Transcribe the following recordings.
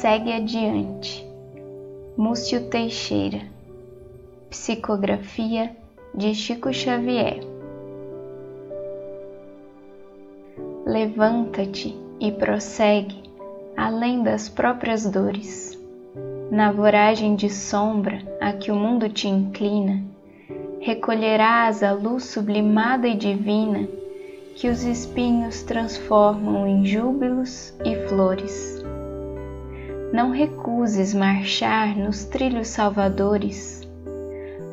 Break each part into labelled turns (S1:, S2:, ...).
S1: segue adiante. Múcio Teixeira. Psicografia de Chico Xavier. Levanta-te e prossegue além das próprias dores. Na voragem de sombra a que o mundo te inclina, recolherás a luz sublimada e divina que os espinhos transformam em júbilos e flores. Não recuses marchar nos trilhos salvadores.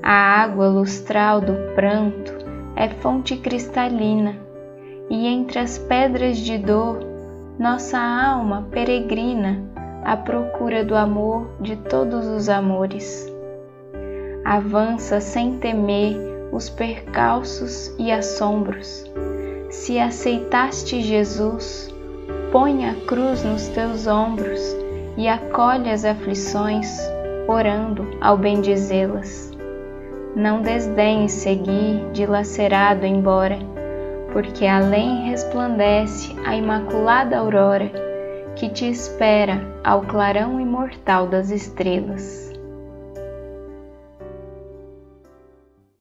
S1: A água lustral do pranto é fonte cristalina, e entre as pedras de dor, nossa alma peregrina à procura do amor de todos os amores. Avança sem temer os percalços e assombros. Se aceitaste Jesus, põe a cruz nos teus ombros e acolhe as aflições, orando ao bendizê-las. Não desdenhe seguir dilacerado embora, porque além resplandece a imaculada aurora que te espera ao clarão imortal das estrelas.